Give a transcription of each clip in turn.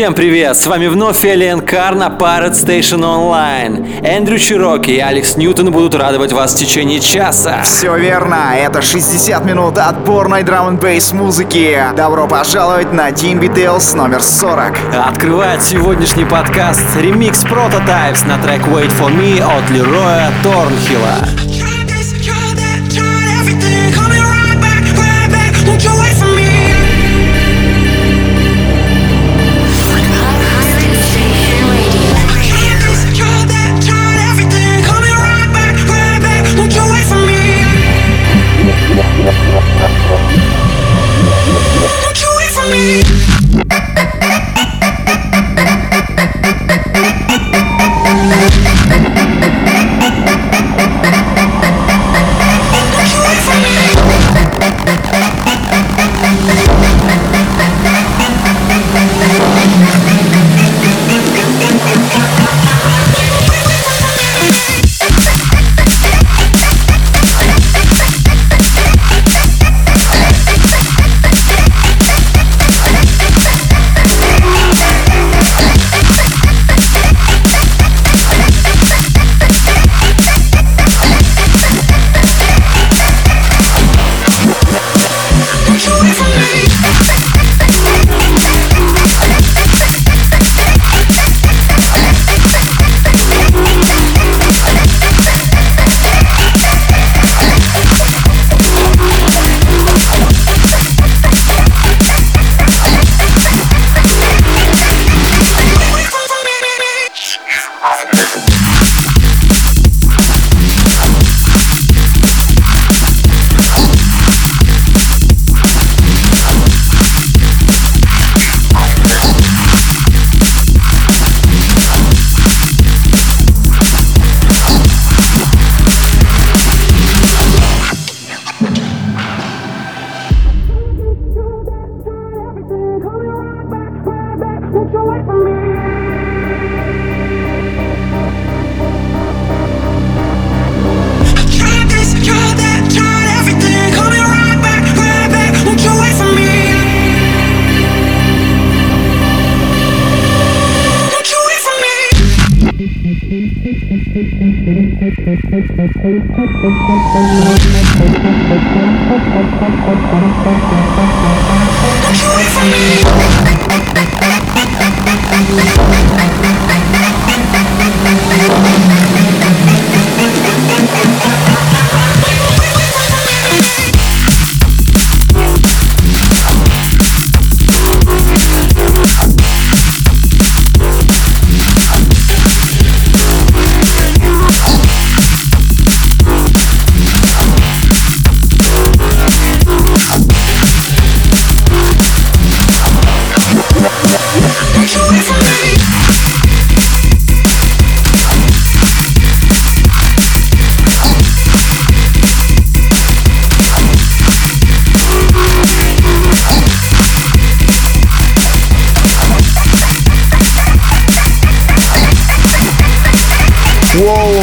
Всем привет! С вами вновь Элиан Кар на Pirate Station Online. Эндрю Чироки и Алекс Ньютон будут радовать вас в течение часа. Все верно, это 60 минут отборной драм н бейс музыки. Добро пожаловать на Team Details номер 40. Открывает сегодняшний подкаст ремикс Prototypes на трек Wait For Me от Лероя Торнхилла.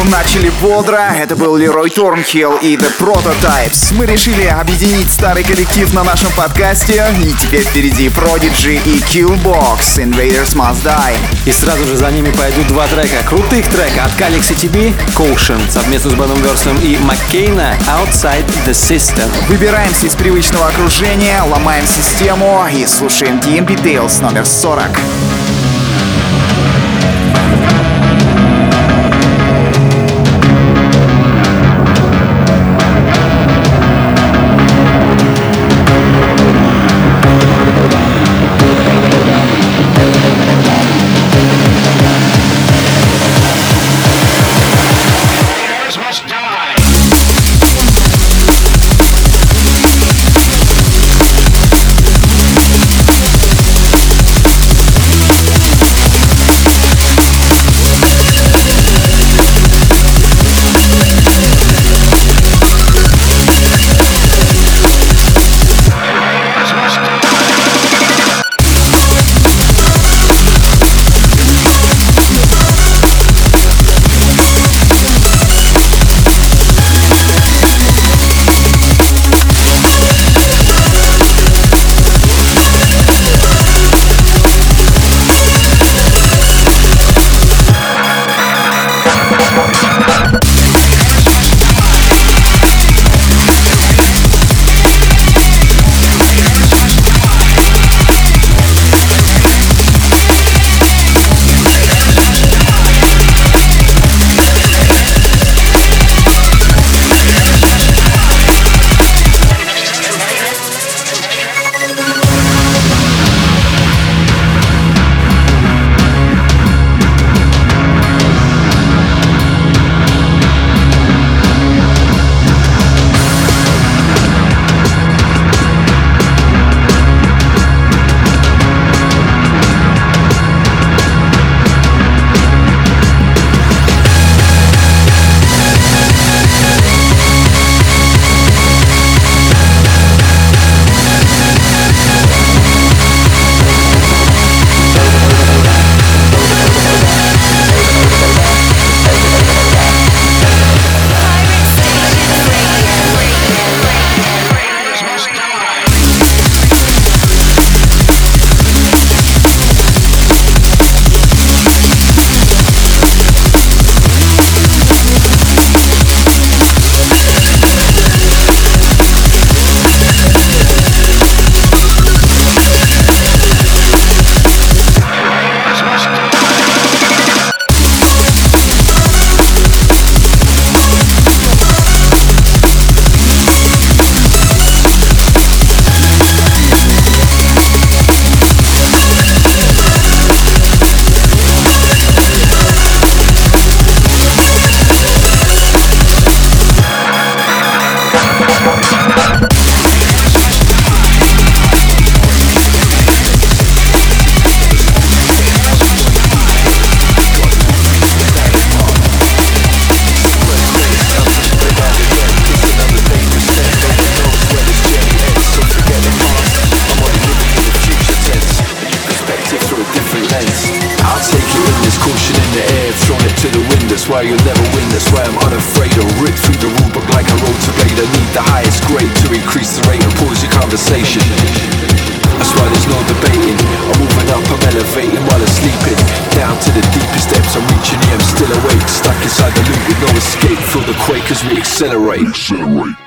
Начали бодро. Это был Лерой Торнхилл и The Prototypes. Мы решили объединить старый коллектив на нашем подкасте. И теперь впереди Prodigy и Killbox Invaders Must Die. И сразу же за ними пойдут два трека. Крутых трека от Calix TB, Caution совместно с Беном Версом и Маккейна Outside the System. Выбираемся из привычного окружения, ломаем систему и слушаем DMP Tales номер 40. Why you'll never win. That's why I'm unafraid to rip through the rule book like a blade. I need the highest grade to increase the rate and pause your conversation. That's why there's no debating. I'm moving up, I'm elevating while I'm sleeping. Down to the deepest depths, I'm reaching here, I'm still awake. Stuck inside the loop with no escape. Feel the quake as we accelerate. accelerate.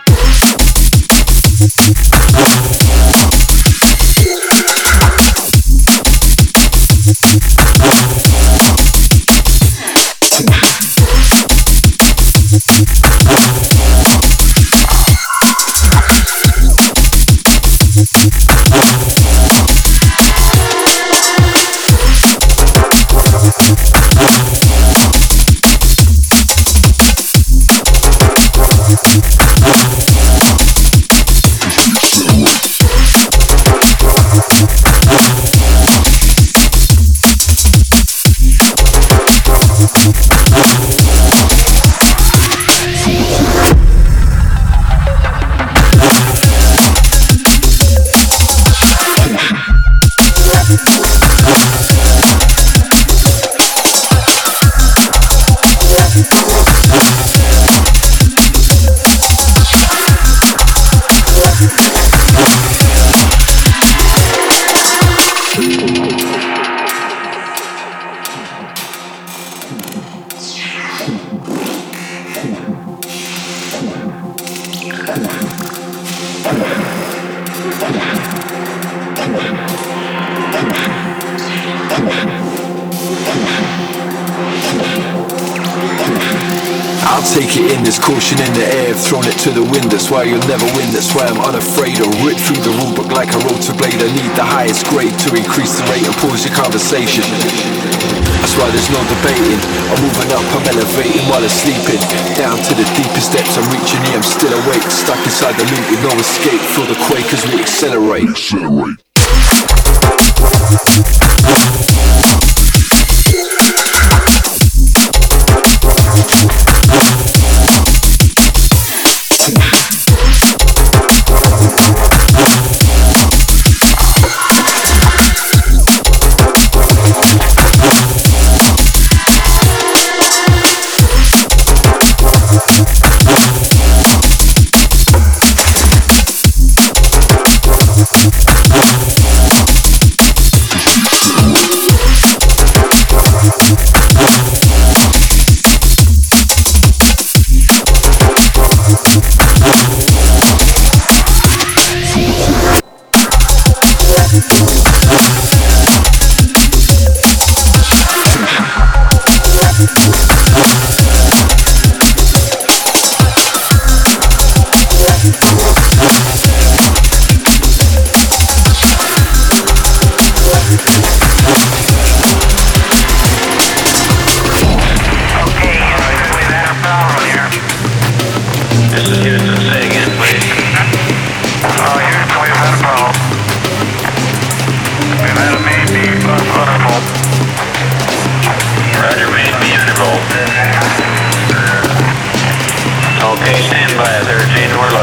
Why you'll never win, that's why I'm unafraid to rip through the rulebook like a rotor blade. I need the highest grade to increase the rate and pause your conversation. That's why there's no debating. I'm moving up, I'm elevating while I'm sleeping. Down to the deepest depths, I'm reaching here, I'm still awake. Stuck inside the loop with no escape. Feel the quake as we accelerate. accelerate.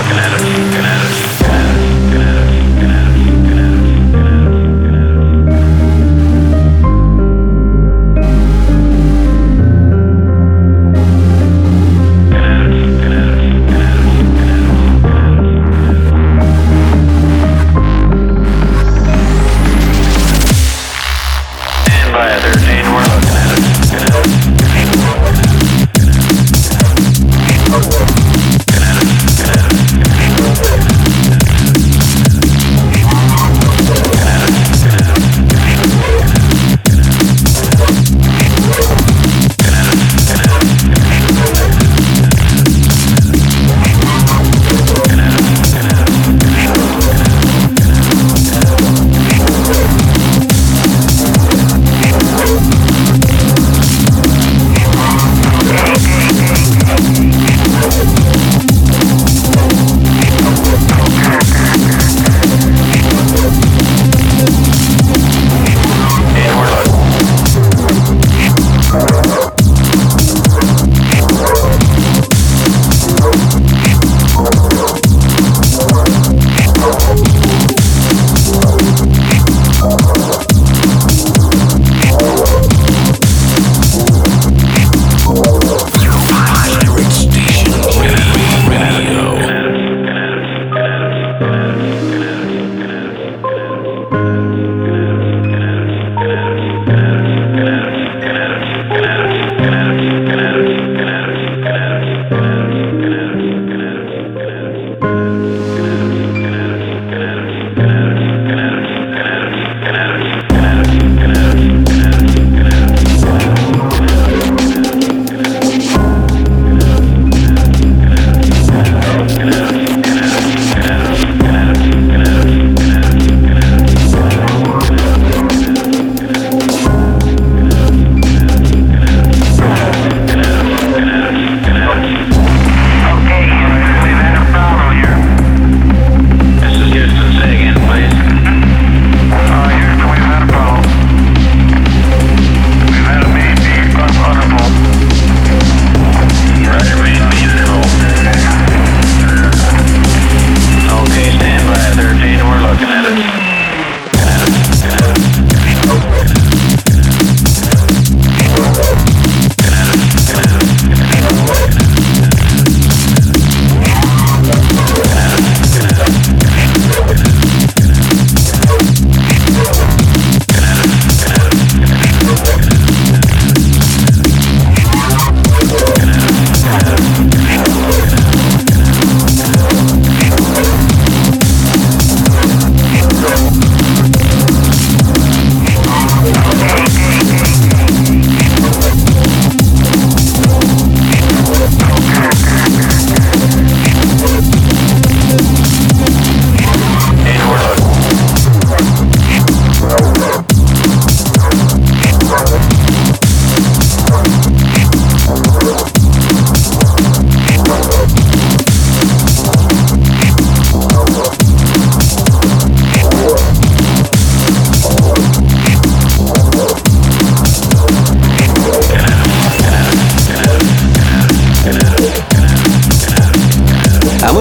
looking at him.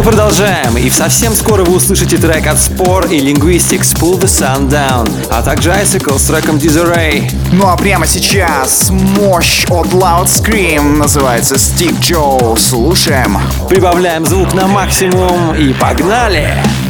Продолжаем, и совсем скоро вы услышите трек от Spore и Linguistics Pull the Sun Down, а также Icicle с треком Disarray. Ну а прямо сейчас мощь от Loud Scream называется Stick Joe. Слушаем. Прибавляем звук на максимум и погнали! на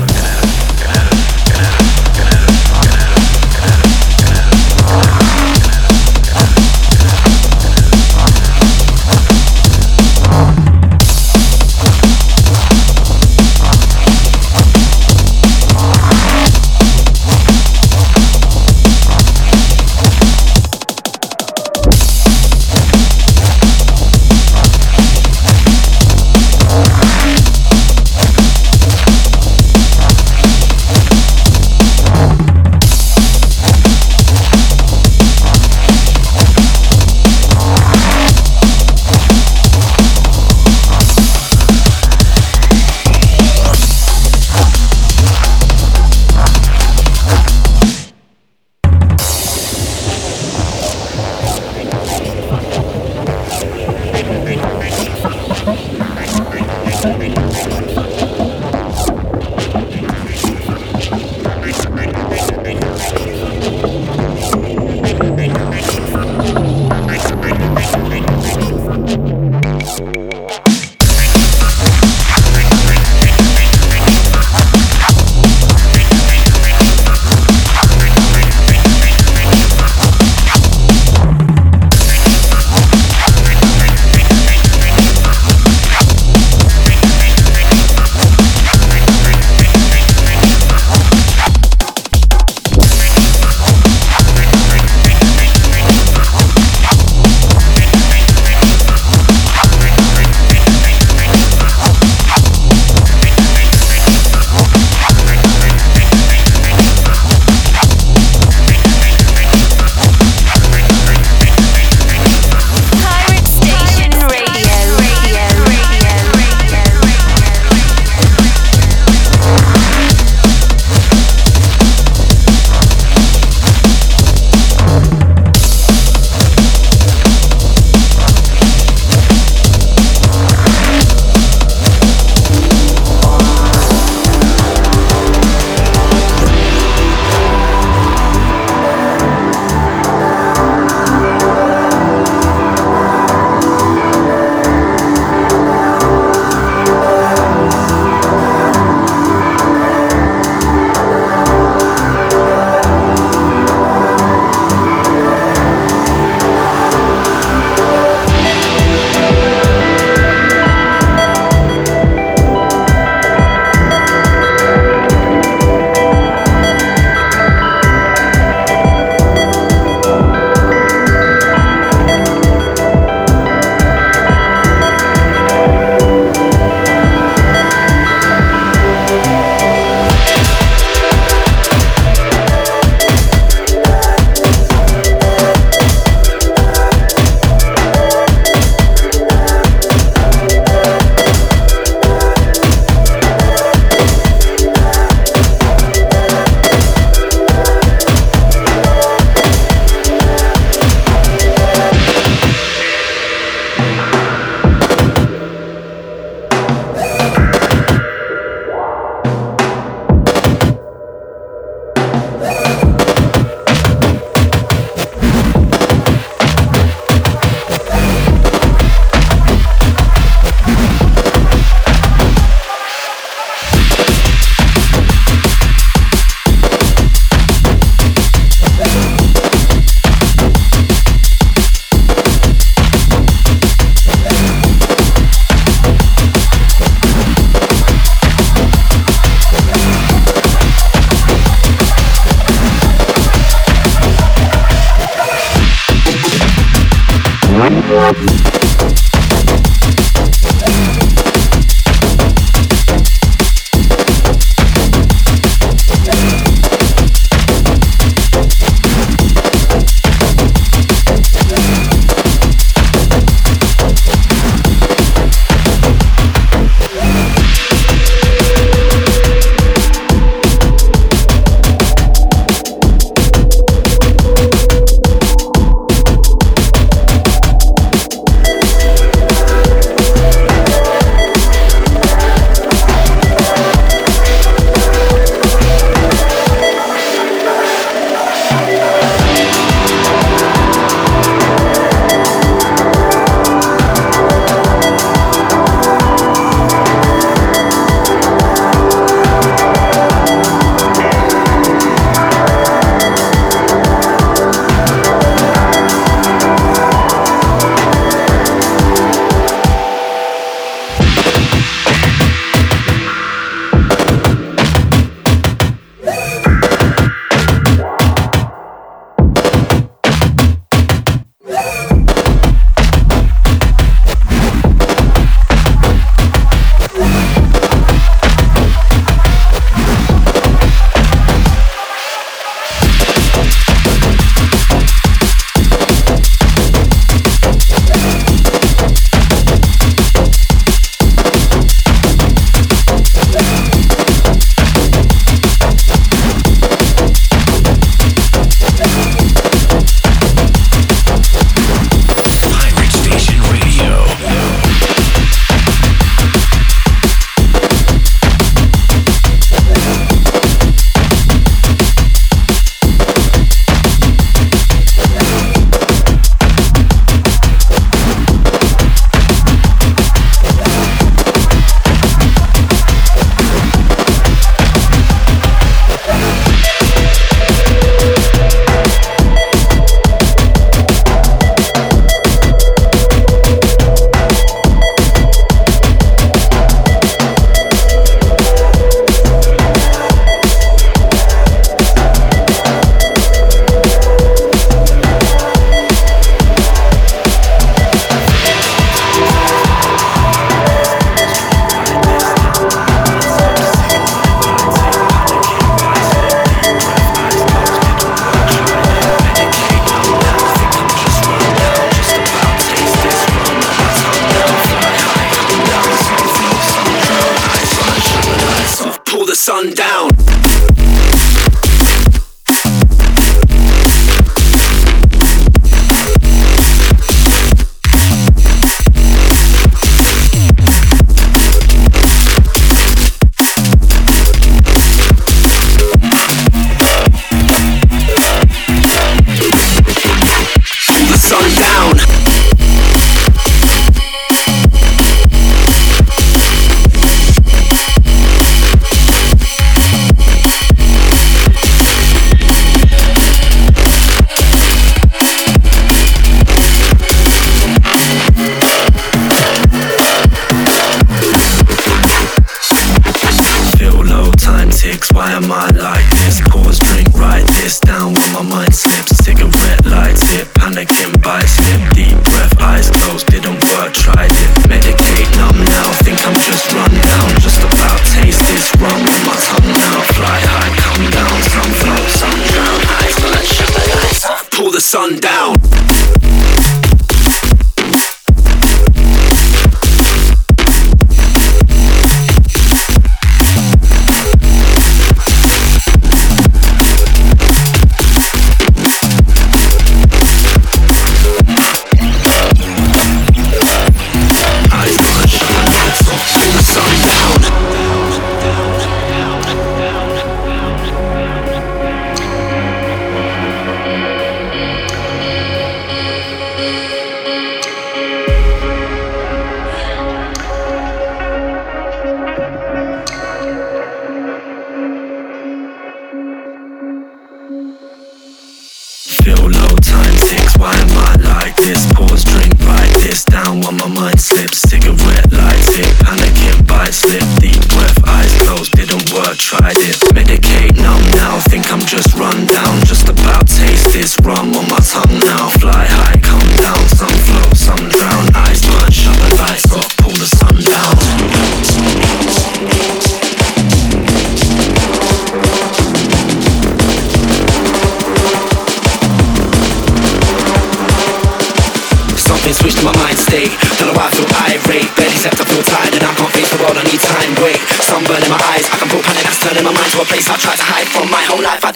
tried to Medicate numb now, think I'm just run down. Just about taste this rum on my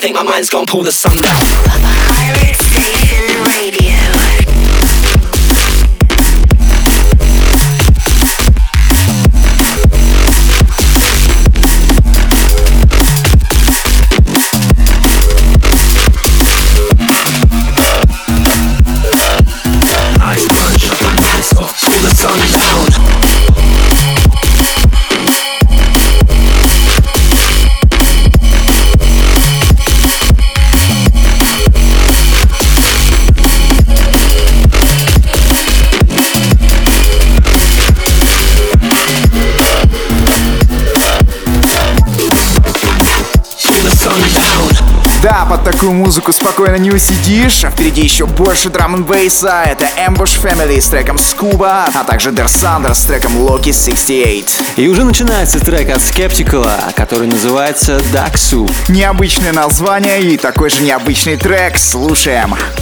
think my mind's gonna pull the sun down. Pirate Station Radio. такую музыку спокойно не усидишь. А впереди еще больше драм н бейса. Это Ambush Family с треком Scuba, а также Der Sander с треком Loki 68. И уже начинается трек от Skeptical, который называется Duck Soup. Необычное название и такой же необычный трек. Слушаем. Слушаем.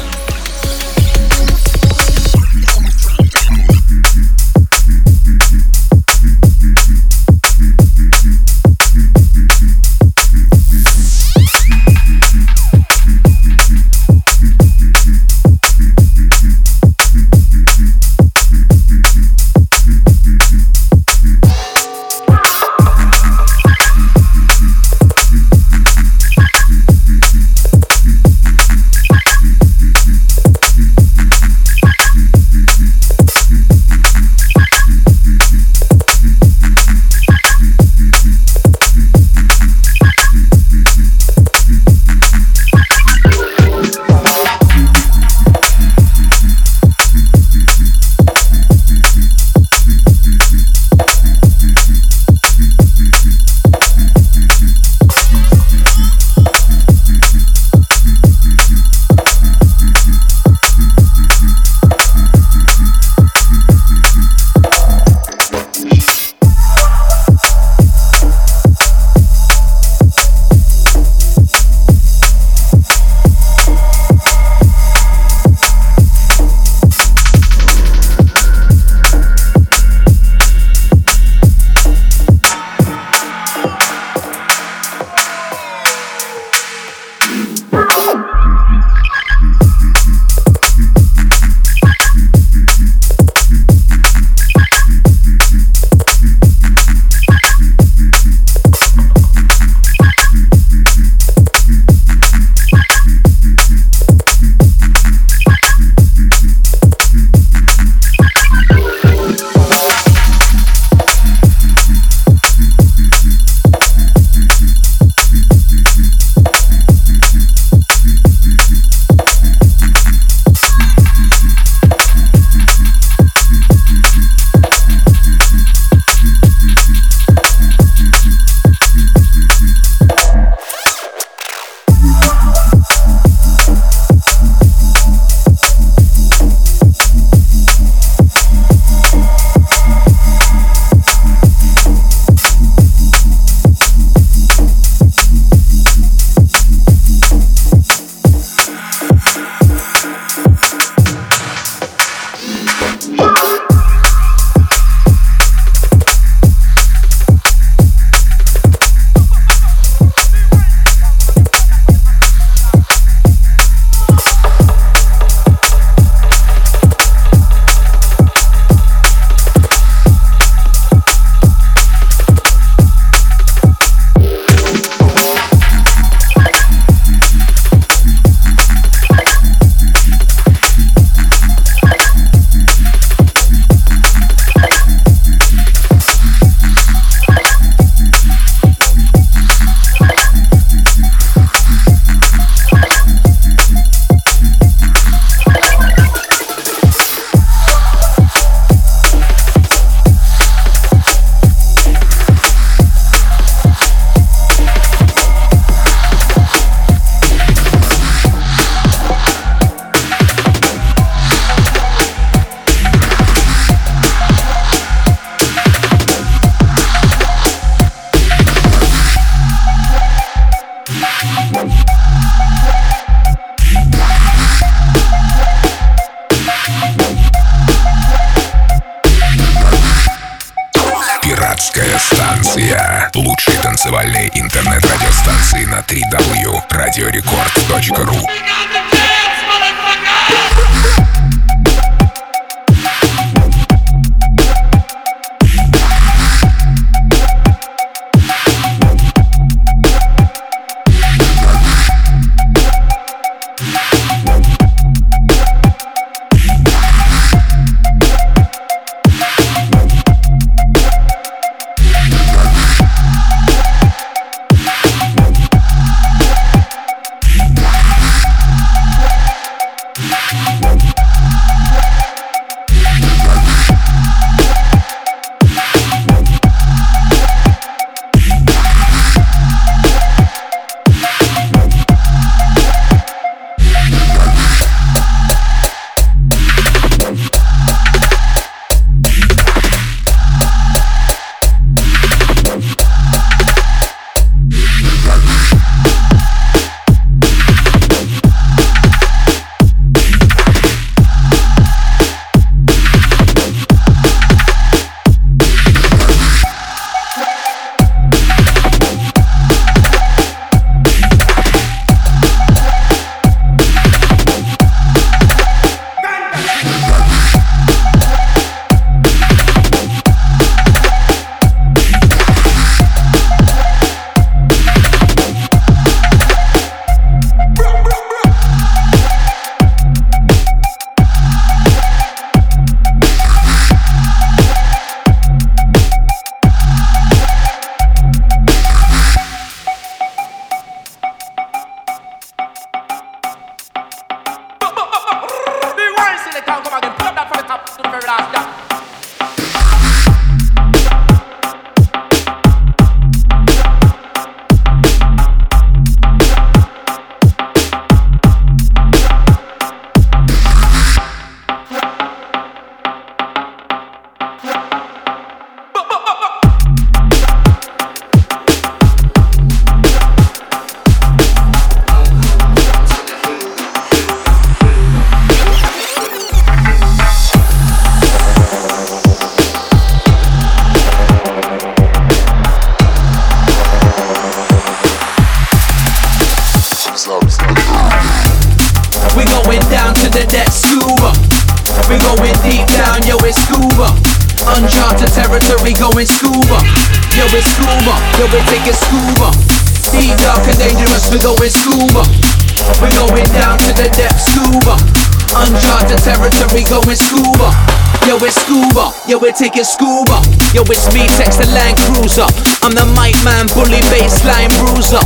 We're taking scuba. Yo, it's me, text the Land Cruiser. I'm the mic man, bully baseline bruiser.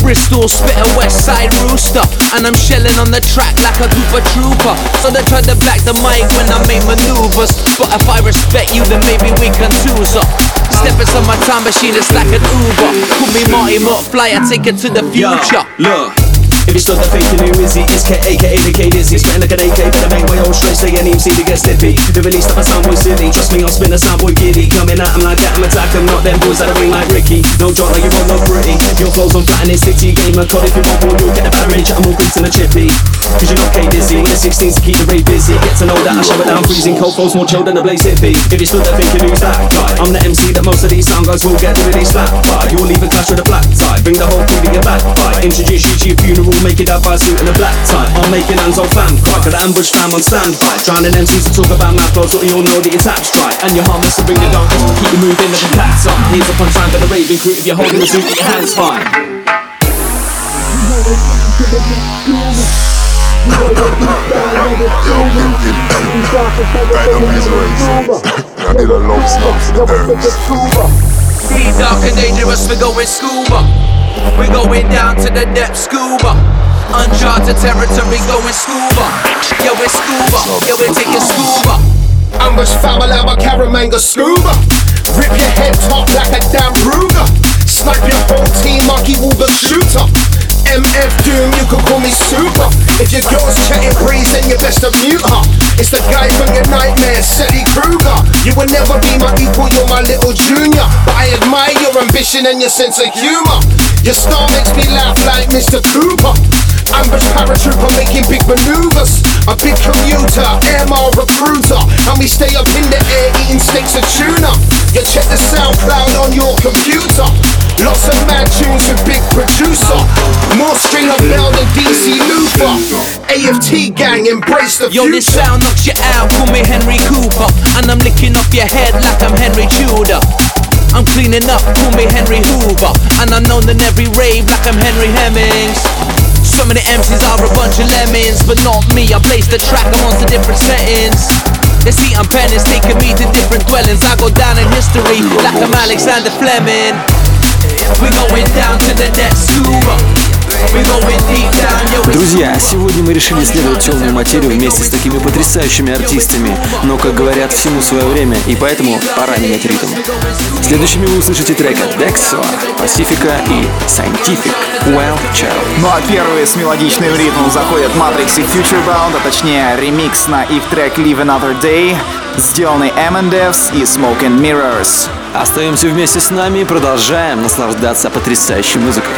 Bristol spit a west side rooster. And I'm shelling on the track like a Cooper trooper. So they try to black the mic when I make maneuvers. But if I respect you then maybe we can twos up. Stepping on my time machine it's like an Uber. Call me Marty McFly, I take it to the future. Look if you stood the fake, you knew Izzy It's K, aka the K Dizzy Spitting like an AK, but I make my own straight Stay an MC to get slippy The release stuff I sound boy silly. Trust me, I'll spin a sound boy giddy. Coming at him like that, I'm attack them Not them boys that ring like Ricky. No joke like you won't look pretty. Your clothes on flat and it's city Game of COD if you want more, you'll get a rage I'm more quick than a chippy. Cause you're not K Dizzy The 16s to keep the rave busy. Get to know that I it down freezing Cold flows more chill than a blaze hippie If you stood there thinking who's that guy I'm the MC that most of these sound guys will get to really slap by You'll leave a clash with a black tie. Bring the whole crew to your back fight Introduce you to your funeral Make it up by a suit in a black tie. I'm making hands on fam, cry for the ambush fam on standby. Drowning MCs to talk about math flows, so we all know the attack's dry. And you're harmless to bring the to keep you moving like a cat's on. Here's up on time for the raving crew, if you're holding the suit, get your hands fine. Deep, dark and dangerous, we're going scuba. We're going down to the depths, scuba. Uncharted territory, going scuba. Yo, we're scuba. Yo, we're taking scuba. Out my Caramanga scuba. Rip your head top like a damn Ruger. Snipe your whole team, Marky Woober shooter. MF Doom, you can call me super. If your girl's chatting breeze, then you best to mute her. It's the guy from your nightmare, Sally Kruger. You will never be my equal, you're my little junior. But I admire your ambition and your sense of humor. Your star makes me laugh like Mr. Cooper. Ambush paratrooper making big maneuvers. A big commuter, MR recruiter. And we stay up in the air eating steaks of tuna. You check the SoundCloud on your computer. Lots of mad tunes with big producer. More string of bell than DC Luther. AFT gang, embrace the Yo, future. this sound knocks you out, call me Henry Cooper. And I'm licking off your head like I'm Henry Tudor. I'm cleaning up, call me Henry Hoover. And I'm known in every rave like I'm Henry Hemmings. Some of the MCs are a bunch of lemons, but not me. I place the track, I'm on different settings. They see I'm pennies, taking me to different dwellings. I go down in history like I'm Alexander Fleming. We're going down to the next scuba. Друзья, сегодня мы решили исследовать темную материю вместе с такими потрясающими артистами. Но, как говорят, всему свое время, и поэтому пора менять ритм. Следующими вы услышите трек от Dexo, Pacifica и Scientific, Well Child. Ну а первые с мелодичным ритмом заходят Matrix и Futurebound, а точнее ремикс на их трек Live Another Day, сделанный M&F's и Smoke and Mirrors. Остаемся вместе с нами и продолжаем наслаждаться потрясающей музыкой.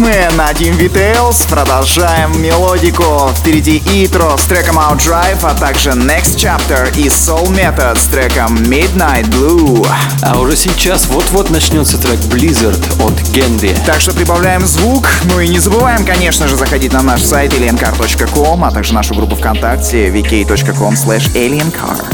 Ритмы на Team Details. Продолжаем мелодику. Впереди Итро с треком Out Drive, а также Next Chapter и Soul Method с треком Midnight Blue. А уже сейчас вот-вот начнется трек Blizzard от Генри. Так что прибавляем звук. Ну и не забываем, конечно же, заходить на наш сайт aliencar.com, а также нашу группу ВКонтакте vk.com slash aliencar.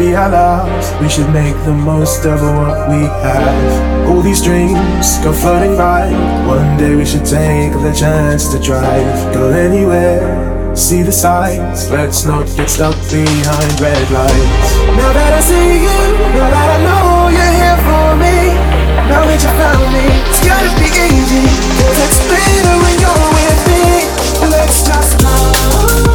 Be our. We should make the most of what we have. All these dreams go floating by. One day we should take the chance to drive. Go anywhere, see the sights. Let's not get stuck behind red lights. Now that I see you, now that I know you're here for me. Now that you found me, it's gotta be easy. Cause it's better when you're with me. Let's just go.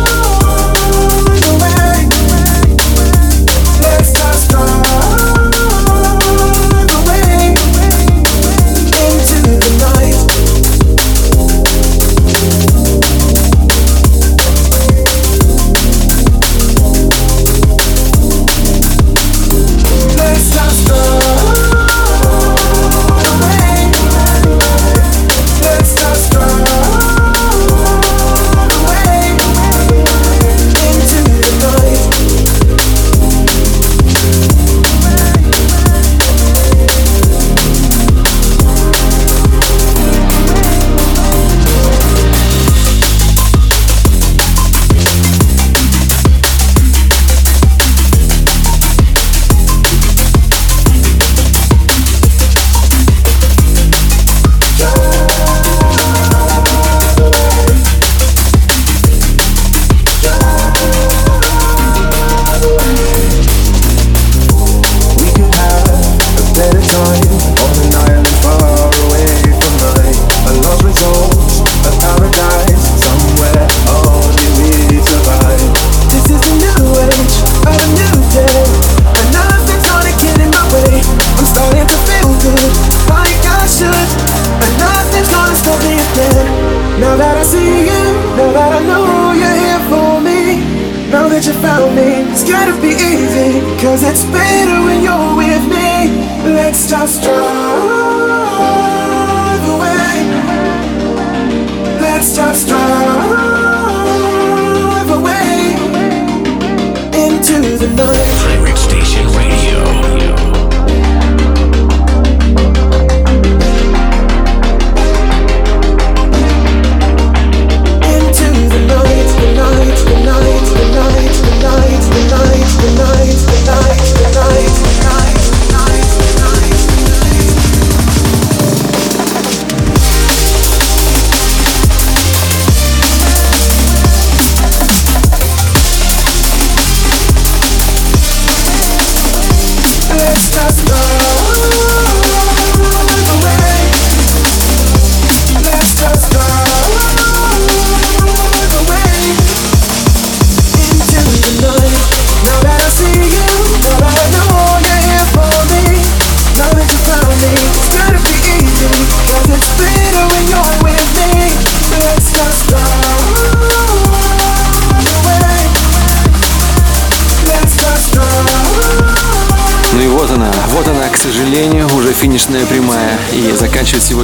Cause it's better when you're with me. Let's just strong.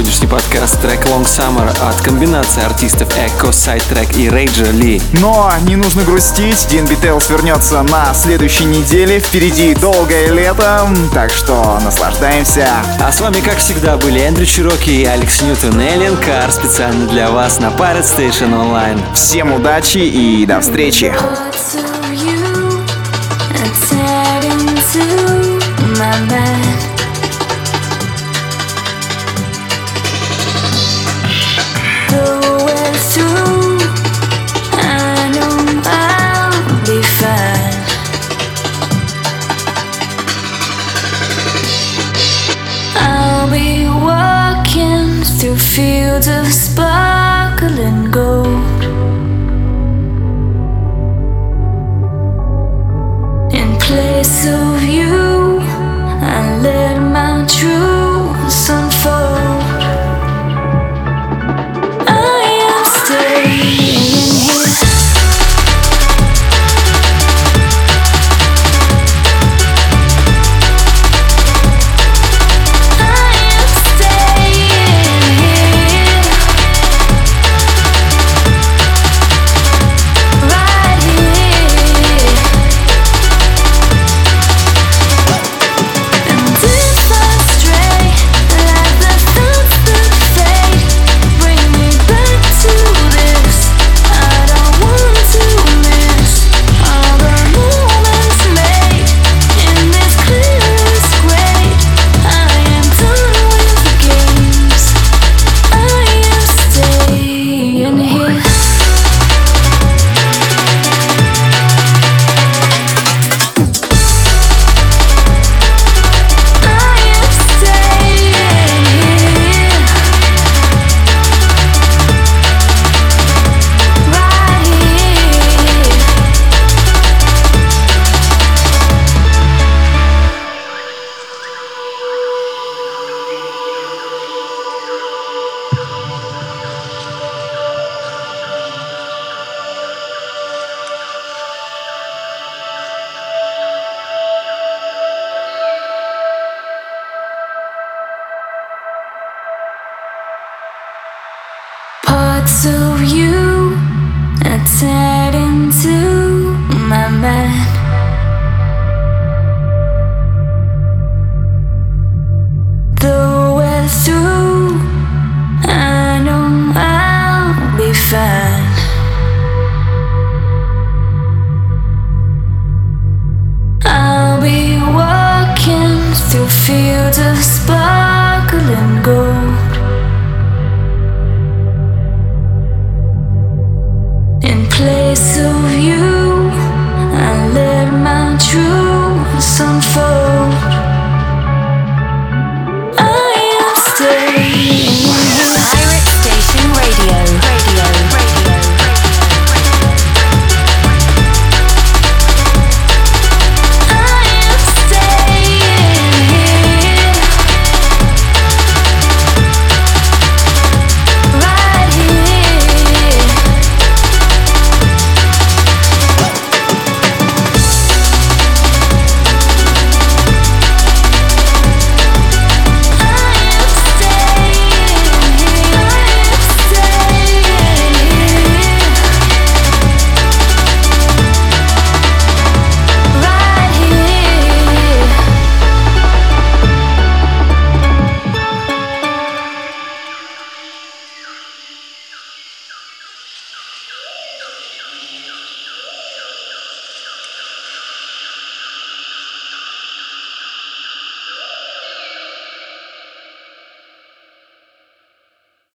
Сегодняшний подкаст трек Long Summer от комбинации артистов Echo, Sidetrack и Rager Ли. Но не нужно грустить, Дин Битейлс вернется на следующей неделе. Впереди долгое лето, так что наслаждаемся. А с вами, как всегда, были Эндрю Чироки и Алекс Ньютон Эллен Кар специально для вас на Pirate Station Online. Всем удачи и до встречи! Of you. I